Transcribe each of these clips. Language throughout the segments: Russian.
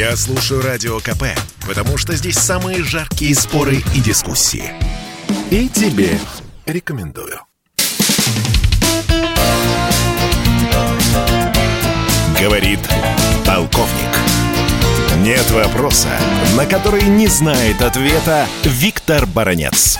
Я слушаю Радио КП, потому что здесь самые жаркие споры и дискуссии. И тебе рекомендую. Говорит полковник. Нет вопроса, на который не знает ответа Виктор Баранец.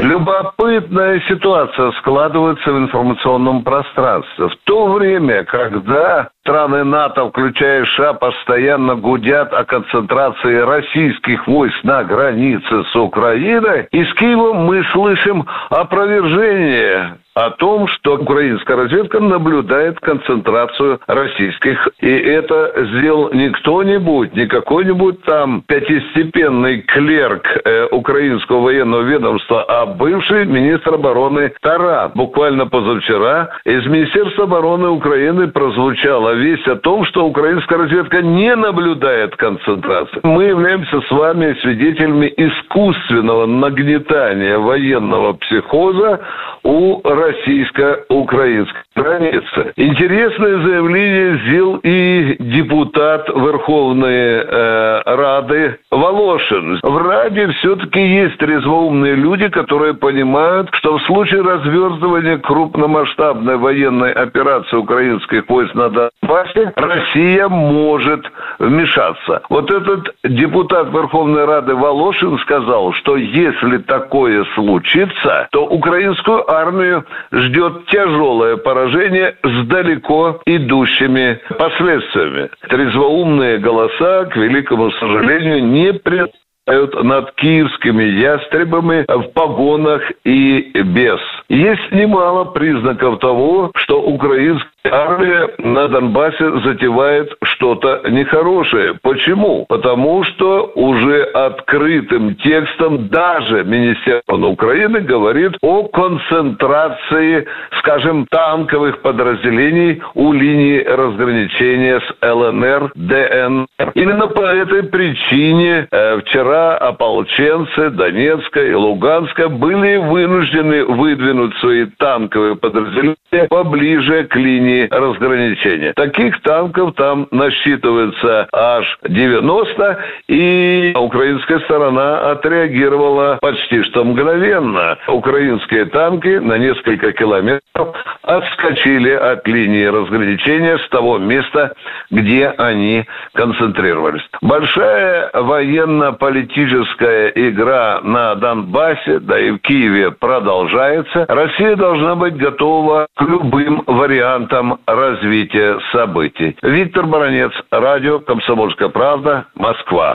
Любопытная ситуация складывается в информационном пространстве. В то время, когда страны НАТО, включая США, постоянно гудят о концентрации российских войск на границе с Украиной, из Киева мы слышим опровержение о том, что украинская разведка наблюдает концентрацию российских. И это сделал не кто-нибудь, не какой-нибудь там пятистепенный клерк э, украинского военного ведомства, а бывший министр обороны Таран. Буквально позавчера из Министерства обороны Украины прозвучала весть о том, что украинская разведка не наблюдает концентрации. Мы являемся с вами свидетелями искусственного нагнетания военного психоза у российско-украинской границы. Интересное заявление сделал и депутат Верховной э, Рады Волошин. В Раде все-таки есть трезвоумные люди, которые понимают, что в случае развертывания крупномасштабной военной операции украинских войск на Донбассе Россия может вмешаться. Вот этот депутат Верховной Рады Волошин сказал, что если такое случится, то украинскую армию ждет тяжелое поражение с далеко идущими последствиями. Трезвоумные голоса, к великому сожалению, не пред над киевскими ястребами в погонах и без. Есть немало признаков того, что украинская армия на Донбассе затевает что-то нехорошее. Почему? Потому что уже открытым текстом даже Министерство Украины говорит о концентрации, скажем, танковых подразделений у линии разграничения с ЛНР, ДНР. Именно по этой причине э, вчера ополченцы Донецка и Луганска были вынуждены выдвинуть свои танковые подразделения поближе к линии разграничения. Таких танков там насчитывается аж 90, и украинская сторона отреагировала почти что мгновенно. Украинские танки на несколько километров отскочили от линии разграничения с того места, где они концентрировались. Большая военно-политическая игра на Донбассе, да и в Киеве продолжается. Россия должна быть готова к любым вариантам развития событий. Виктор Баранец, радио «Комсомольская правда», Москва.